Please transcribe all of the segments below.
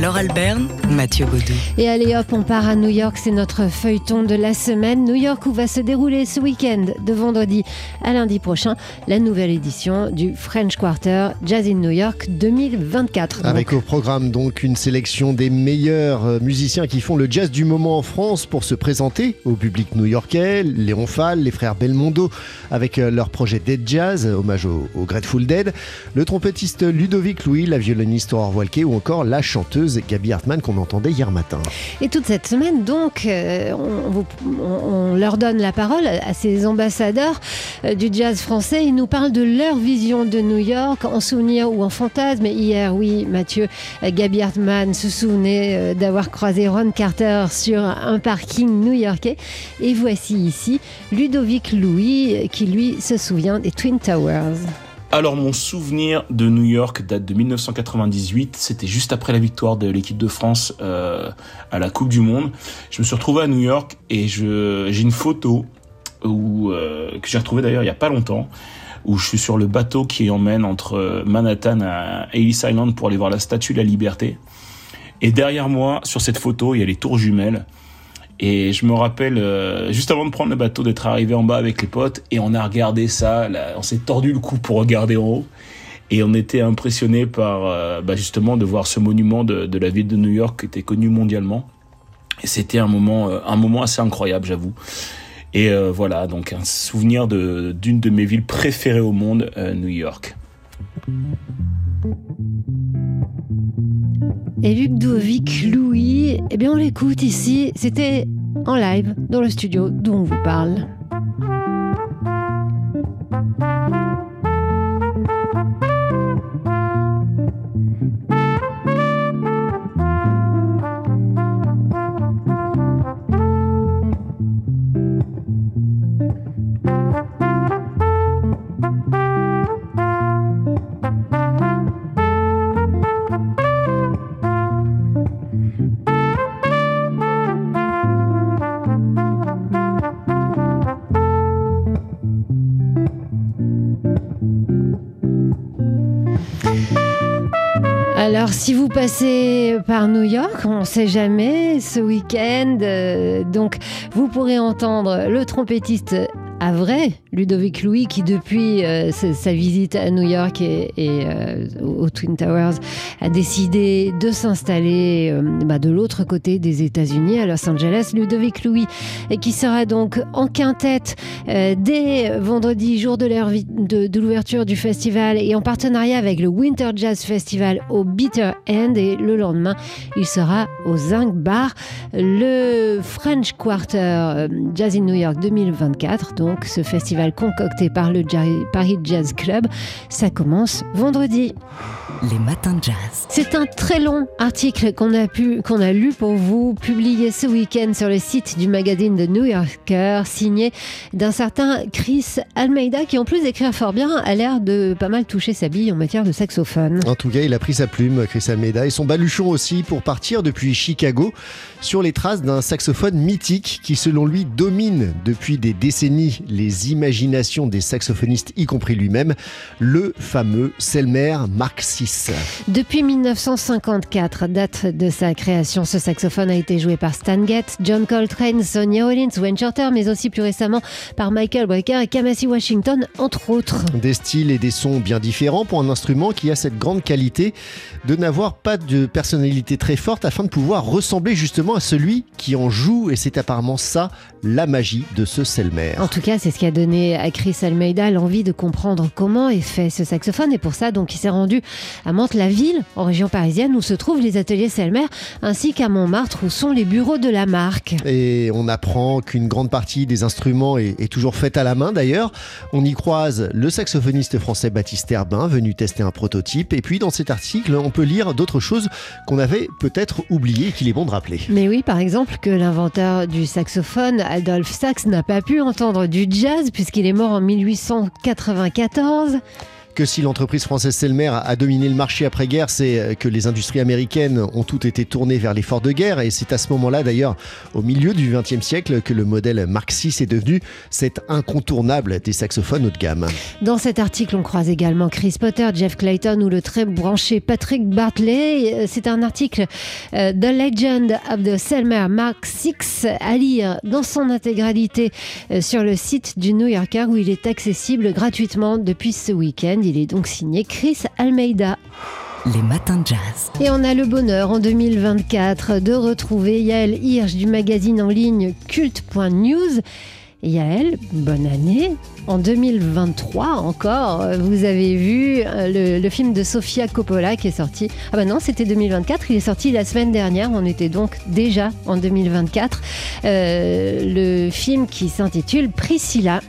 Laure Alberne, Mathieu Baudou. Et allez hop, on part à New York, c'est notre feuilleton de la semaine. New York où va se dérouler ce week-end, de vendredi à lundi prochain, la nouvelle édition du French Quarter Jazz in New York 2024. Avec au programme donc une sélection des meilleurs euh, musiciens qui font le jazz du moment en France pour se présenter au public new-yorkais, Léon Fall, les frères Belmondo avec euh, leur projet Dead Jazz, hommage au, au Grateful Dead, le trompettiste Ludovic Louis, la violoniste Aurore Walke ou encore la chanteuse Gabi Hartmann qu'on entendait hier matin. Et toute cette semaine, donc, euh, on, leur donne la parole à ces ambassadeurs euh, du jazz français. Ils nous parlent de leur vision de New York, en souvenir ou en fantasme. Hier, oui, Mathieu, euh, Gabi Hartmann se souvenait d'avoir croisé Ron Carter sur un parking new-yorkais. Et voici ici Ludovic Louis, qui lui se souvient des Twin Towers. Alors mon souvenir de New York date de 1998, c'était juste après la victoire de l'équipe de France euh, à la Coupe du Monde. Je me suis retrouvé à New York et j'ai une photo où, euh, que j'ai retrouvée d'ailleurs il y a pas longtemps où je suis sur le bateau qui emmène entre Manhattan à Ellis Island pour aller voir la Statue de la Liberté. Et derrière moi, sur cette photo, il y a les tours jumelles. Et je me rappelle, euh, juste avant de prendre le bateau, d'être arrivé en bas avec les potes et on a regardé ça. on s'est tordu le cou pour regarder en haut. Et on était impressionné par euh, bah, justement de voir ce monument de, la ville de New York qui était connu mondialement. Et c'était un moment, euh, un moment assez incroyable, j'avoue. Et voilà, donc un souvenir d'une de mes villes préférées au monde, New York. Et Ludovic Louis, eh bien on l'écoute ici, c'était en live dans le studio d'où on vous parle. Alors, si vous passez par New York, on ne sait jamais, ce week-end, euh, donc vous pourrez entendre le trompettiste à vrai, Ludovic Louis, qui depuis euh, sa, visite à New York et, euh, aux Twin Towers a décidé de s'installer euh, bah, de l'autre côté des États-Unis, à Los Angeles. Ludovic Louis, et qui sera donc en quintette dès vendredi, jour de l'ouverture du festival, et en partenariat avec le Winter Jazz Festival au Bitter End. Et le lendemain, il sera au Zinc Bar, le French Quarter Jazz in New York 2024. Donc, ce festival concocté par le Paris Jazz Club, ça commence vendredi. Les matins de jazz. C'est un très long article qu'on a pu, qu'on a lu pour vous, publié ce week-end sur le site du magazine The New Yorker, signé d'un certain Chris Almeida, qui en plus d'écrire fort bien, a l'air de pas mal toucher sa bille en matière de saxophone. En tout cas, il a pris sa plume, Chris Almeida, et son baluchon aussi pour partir depuis Chicago sur les traces d'un saxophone mythique qui, selon lui, domine depuis des décennies les imaginations des saxophonistes, y compris lui-même, le fameux Selmer Mark VI. Depuis 1954, date de sa création, ce saxophone a été joué par Stan Getz, John Coltrane, Sonny Rollins, Wayne Shorter, mais aussi plus récemment par Michael Brecker et Kamasi Washington, entre autres. Des styles et des sons bien différents pour un instrument qui a cette grande qualité de n'avoir pas de personnalité très forte afin de pouvoir ressembler justement à celui qui en joue et c'est apparemment ça la magie de ce Selmer. En tout cas, c'est ce qui a donné à Chris Almeida l'envie de comprendre comment est fait ce saxophone. Et pour ça, donc, il s'est rendu à Mantes-la-Ville, en région parisienne, où se trouvent les ateliers Selmer, ainsi qu'à Montmartre, où sont les bureaux de la marque. Et on apprend qu'une grande partie des instruments est, est toujours faite à la main d'ailleurs. On y croise le saxophoniste français Baptiste Herbin, venu tester un prototype. Et puis dans cet article, on peut lire d'autres choses qu'on avait peut-être oubliées et qu'il est bon de rappeler. Mais oui, par exemple, que l'inventeur du saxophone, Adolphe Sax, n'a pas pu entendre du jazz puisqu'il est mort en 1894. Que si l'entreprise française Selmer a dominé le marché après-guerre, c'est que les industries américaines ont toutes été tournées vers l'effort de guerre. Et c'est à ce moment-là, d'ailleurs, au milieu du XXe siècle, que le modèle Mark VI est devenu cet incontournable des saxophones haut de gamme. Dans cet article, on croise également Chris Potter, Jeff Clayton ou le très branché Patrick Bartley. C'est un article euh, The Legend of the Selmer Mark VI à lire dans son intégralité euh, sur le site du New Yorker où il est accessible gratuitement depuis ce week-end. Il est donc signé Chris Almeida. Les matins de jazz. Et on a le bonheur en 2024 de retrouver Yael Hirsch du magazine en ligne culte.news. Yael, bonne année. En 2023 encore, vous avez vu euh, le, film de Sofia Coppola qui est sorti. Ah ben non, c'était 2024. Il est sorti la semaine dernière. On était donc déjà en 2024. Euh, le film qui s'intitule Priscilla.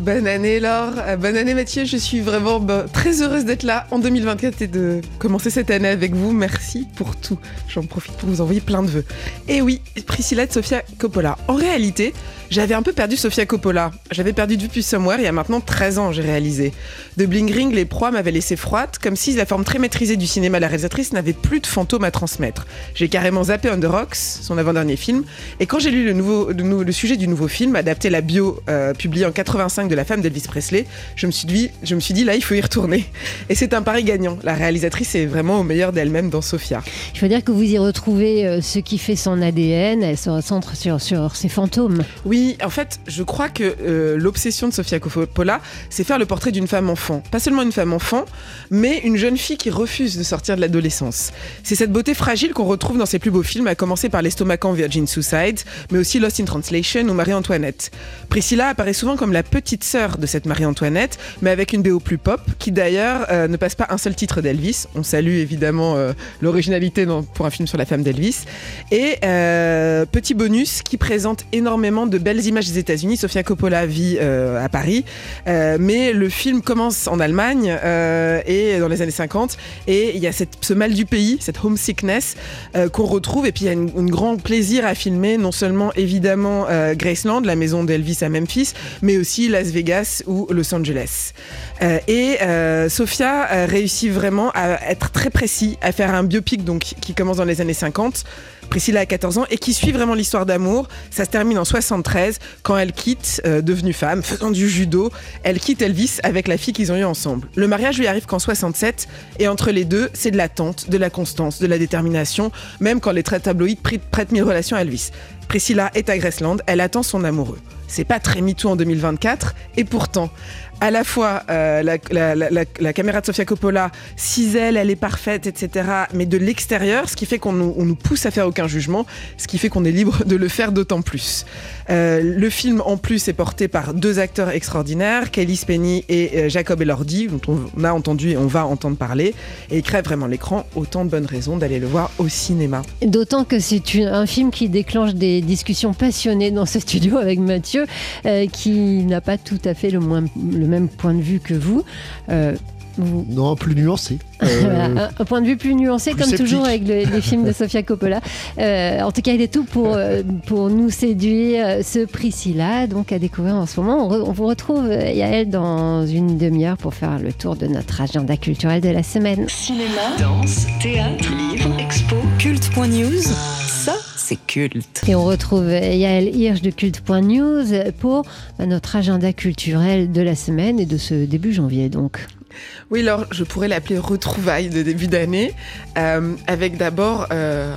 Bonne année Laure, euh, bonne année Mathieu, je suis vraiment bah, très heureuse d'être là en 2024 et de commencer cette année avec vous. Merci pour tout. J'en profite pour vous envoyer plein de vœux. Et oui, Priscilla de Sofia Coppola. En réalité, j'avais un peu perdu Sofia Coppola. J'avais perdu de vue depuis Somewhere il y a maintenant 13 ans, j'ai réalisé. De Bling Ring, les proies m'avaient laissé froide, comme si la forme très maîtrisée du cinéma de la réalisatrice n'avait plus de fantômes à transmettre. J'ai carrément zappé On the Rocks, son avant-dernier film, et quand j'ai lu le, nouveau, le, sujet du nouveau film, adapté la bio euh, publiée en 85 de la femme d'Elvis Presley, je me, suis dit, je me suis dit là, il faut y retourner. Et c'est un pari gagnant. La réalisatrice est vraiment au meilleur d'elle-même dans Sofia. Il faut dire que vous y retrouvez euh, ce qui fait son ADN, elle se recentre sur, sur ses fantômes. Oui, en fait, je crois que euh, l'obsession de Sofia Coppola, c'est faire le portrait d'une femme enfant. Pas seulement une femme enfant, mais une jeune fille qui refuse de sortir de l'adolescence. C'est cette beauté fragile qu'on retrouve dans ses plus beaux films, à commencer par l'estomacant Virgin Suicide, mais aussi Lost in Translation ou Marie-Antoinette. Priscilla apparaît souvent comme la petite sœur de cette Marie-Antoinette, mais avec une BO plus pop, qui d'ailleurs euh, ne passe pas un seul titre d'Elvis. On salue évidemment euh, l'originalité pour un film sur la femme d'Elvis. Et petit bonus qui présente énormément de belles images des États-Unis. Sofia Coppola vit euh, à Paris, euh, mais le film commence en Allemagne euh, et dans les années 50. Et il y a ce mal du pays, cette homesickness qu'on retrouve. Et puis il y a un grand plaisir à filmer, non seulement évidemment Graceland, la maison d'Elvis à Memphis, mais aussi Las Vegas ou Los Angeles. et Sofia réussit vraiment à être très précis, à faire un biopic donc qui commence dans les années 50 Priscilla a 14 ans et qui suit vraiment l'histoire d'amour. Ça se termine en 73 quand elle quitte, euh, devenue femme, faisant du judo, elle quitte Elvis avec la fille qu'ils ont eue ensemble. Le mariage lui arrive qu'en 67 et entre les deux, c'est de l'attente, de la constance, de la détermination, même quand les traits tabloïds prêtent mille relations à Elvis. Priscilla est à Graceland, elle attend son amoureux. C'est pas très MeToo en 2024, et pourtant, à la fois euh, la, caméra de Sofia Coppola cisèle, elle est parfaite, etc. Mais de l'extérieur, ce qui fait qu'on nous, pousse à faire aucun jugement, ce qui fait qu'on est libre de le faire d'autant plus. Euh, le film en plus est porté par deux acteurs extraordinaires, Kelly Spenny et euh, Jacob Elordi, dont on a entendu et on va entendre parler, et ils crèvent vraiment l'écran. Autant de bonnes raisons d'aller le voir au cinéma. D'autant que c'est un film qui déclenche des discussions passionnées dans ce studio avec Mathieu, qui n'a pas tout à fait le, moins, le même point de vue que vous. Euh, non, plus nuancé. Euh, un, point de vue plus nuancé, comme toujours avec les films de Sofia Coppola. Euh, en tout cas, il est tout pour, pour nous séduire. Ce Priscilla, donc à découvrir en ce moment. On, vous retrouve, Yael, dans une demi-heure pour faire le tour de notre agenda culturel de la semaine. Cinéma, danse, théâtre, culte. Et on retrouve Yael Hirsch de culte.news pour notre agenda culturel de la semaine et de ce début janvier donc. Oui, alors je pourrais l'appeler retrouvailles de début d'année, euh, avec d'abord, euh,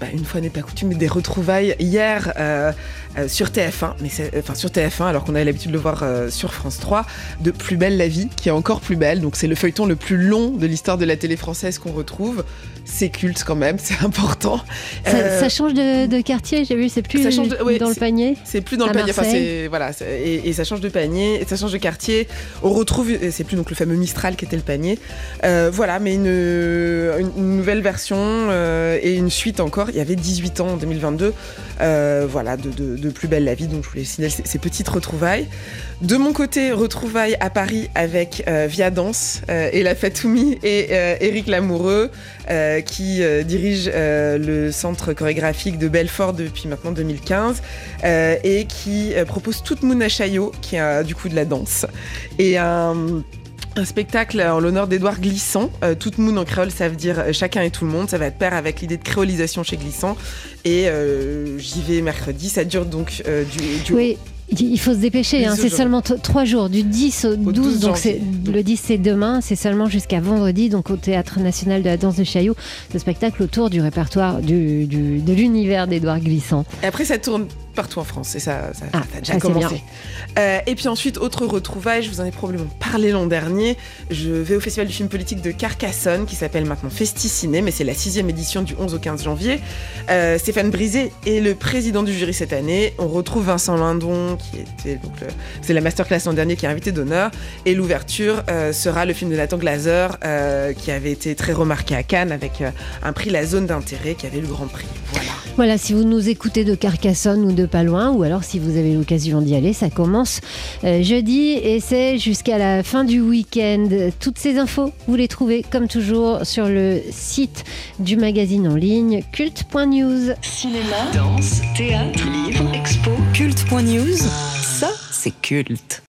bah, une fois n'est pas coutume, des retrouvailles hier euh, euh, sur TF1, mais enfin sur TF1 alors qu'on avait l'habitude de le voir euh, sur France 3, de Plus belle la vie, qui est encore plus belle. Donc c'est le feuilleton le plus long de l'histoire de la télé française qu'on retrouve. C'est culte quand même, c'est important. Ça, change de, quartier, j'ai vu, c'est plus dans le panier. C'est plus dans le panier. Enfin, voilà, et, ça change de panier, et ça change de quartier. On retrouve, c'est plus donc le fameux Mistral qui était le panier. voilà, mais une, nouvelle version et une suite encore. Il y avait 18 ans en 2022. voilà, de Plus belle la vie, donc je voulais signaler ces, petites retrouvailles. De mon côté, retrouvailles à Paris avec euh, Via Danse, euh, et la Fatoumi et Eric euh, Lamoureux, qui dirige le centre chorégraphique de Belfort depuis maintenant 2015, et qui propose toute Mouna Chayo, qui a du coup de la danse. Et un un spectacle en l'honneur d'Edouard Glissant. Euh, tout le monde en créole, ça veut dire euh, chacun et tout le monde. Ça va être pair avec l'idée de créolisation chez Glissant. Et euh, j'y vais mercredi. Ça dure donc euh, du, du- Oui. Il faut se dépêcher, hein, c'est seulement trois jours, du 10 au 12, 12 donc le 10 c'est demain, c'est seulement jusqu'à vendredi, donc au Théâtre National de la Danse de Chaillot, ce spectacle autour du répertoire du, du- de l'univers d'Édouard Glissant. Et après, ça tourne partout en France. Et ça, ça, Ah, ça a déjà commencé. Euh, et puis ensuite, autre retrouvaille, je vous en ai probablement parlé l'an dernier. Je vais au Festival du film politique de Carcassonne, qui s'appelle maintenant Festiciné, mais c'est la sixième édition du 11 au 15 janvier. Euh, Stéphane Brisé est le président du jury cette année. On retrouve Vincent Lindon, qui était donc c'est la masterclass l'an dernier, qui est invité d'honneur. Et l'ouverture euh, sera le film de Nathan Glazer, euh, qui avait été très remarqué à Cannes avec un prix La Zone d'intérêt, qui avait le grand prix. Voilà. Voilà, si vous nous écoutez de Carcassonne ou de pas loin, ou alors si vous avez l'occasion d'y aller, ça commence euh, jeudi et c'est jusqu'à la fin du week-end. Toutes ces infos, vous les trouvez comme toujours sur le site du magazine en ligne culte.news. Cinéma, danse, théâtre, livre, expo, culte.news. Ça, c'est culte.